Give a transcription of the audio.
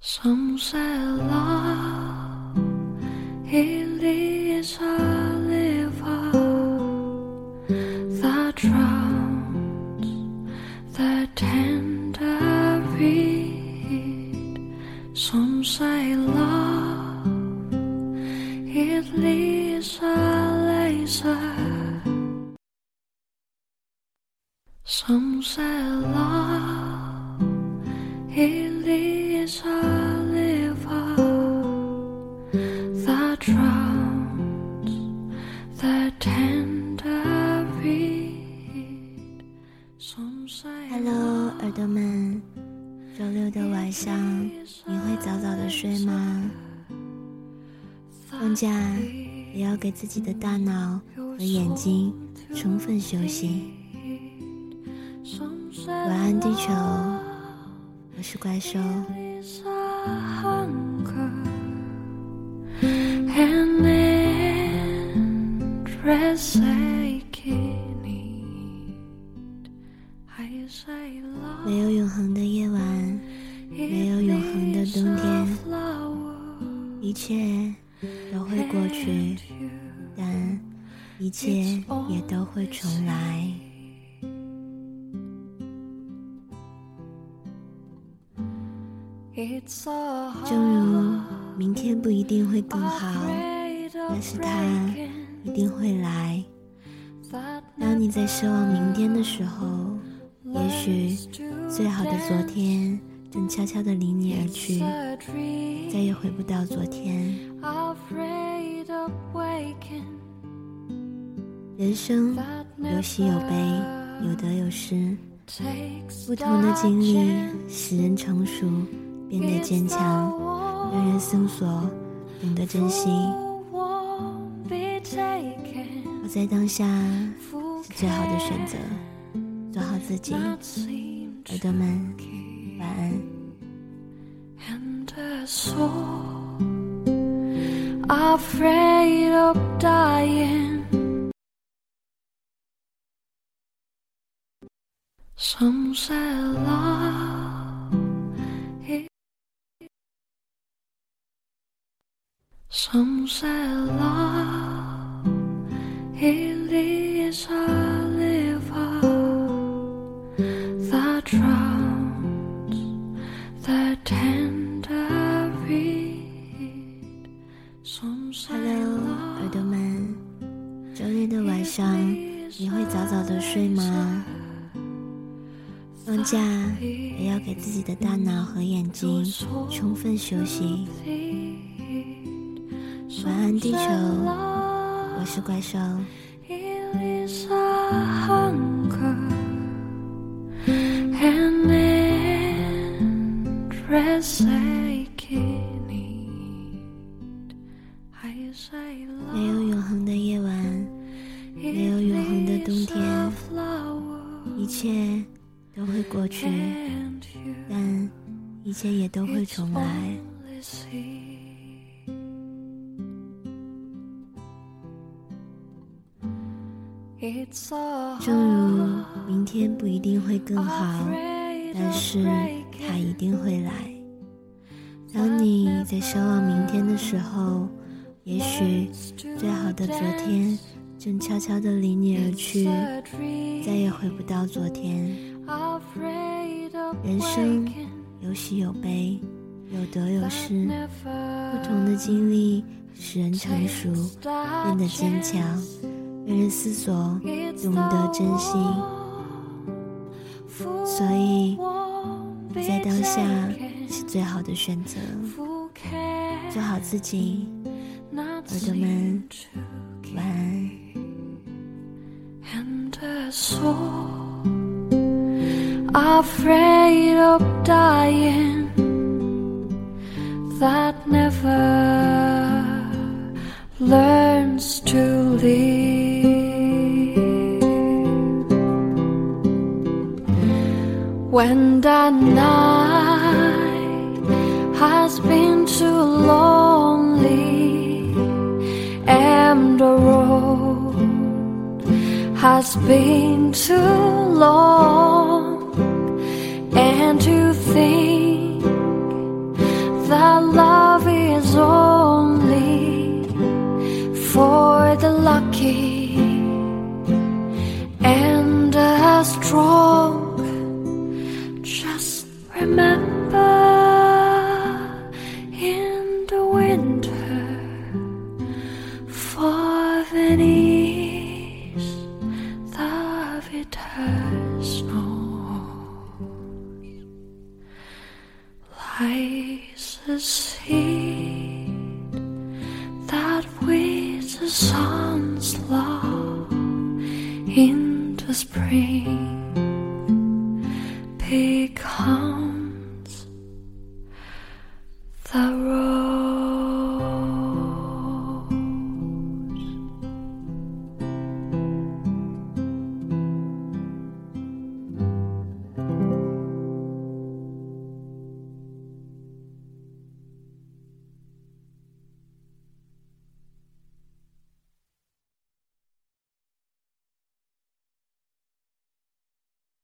Some say love it is a liver that drowns the tender reed. Some say love it leaves a laser. Some say love it Hello，耳朵们，周六的晚上你会早早的睡吗？放假也要给自己的大脑和眼睛充分休息。晚安，地球。我是怪兽。没有永恒的夜晚，没有永恒的冬天，一切都会过去，但一切也都会重来。正如明天不一定会更好，但是它一定会来。当你在奢望明天的时候，也许最好的昨天正悄悄地离你而去，再也回不到昨天。人生有喜有悲，有得有失，不同的经历使人成熟，变得坚强，让人思索，懂得珍惜。活在当下是最好的选择，做好自己。耳朵们，晚安。and a soul afraid of dying. Some say love Hello，耳朵们，周日的晚上你会早早的睡吗？放假也要给自己的大脑和眼睛充分休息。晚安地球，我是怪兽。没有永恒的夜晚，没有永恒的冬天，一切都会过去，但一切也都会重来。正如明天不一定会更好，但是它一定会来。当你在奢望明天的时候，也许最好的昨天正悄悄地离你而去，再也回不到昨天。人生有喜有悲，有得有失，不同的经历使人成熟，变得坚强，让人思索，懂得珍惜。所以，在当下是最好的选择。做好自己，耳朵们，晚安。so afraid of dying that never learns to live when the night has been too lonely and the road has been too long and to think that love is only for the lucky and the strong. Just remember in the winter for Venice, the bitter snow lies a seed that with the sun's love into spring become.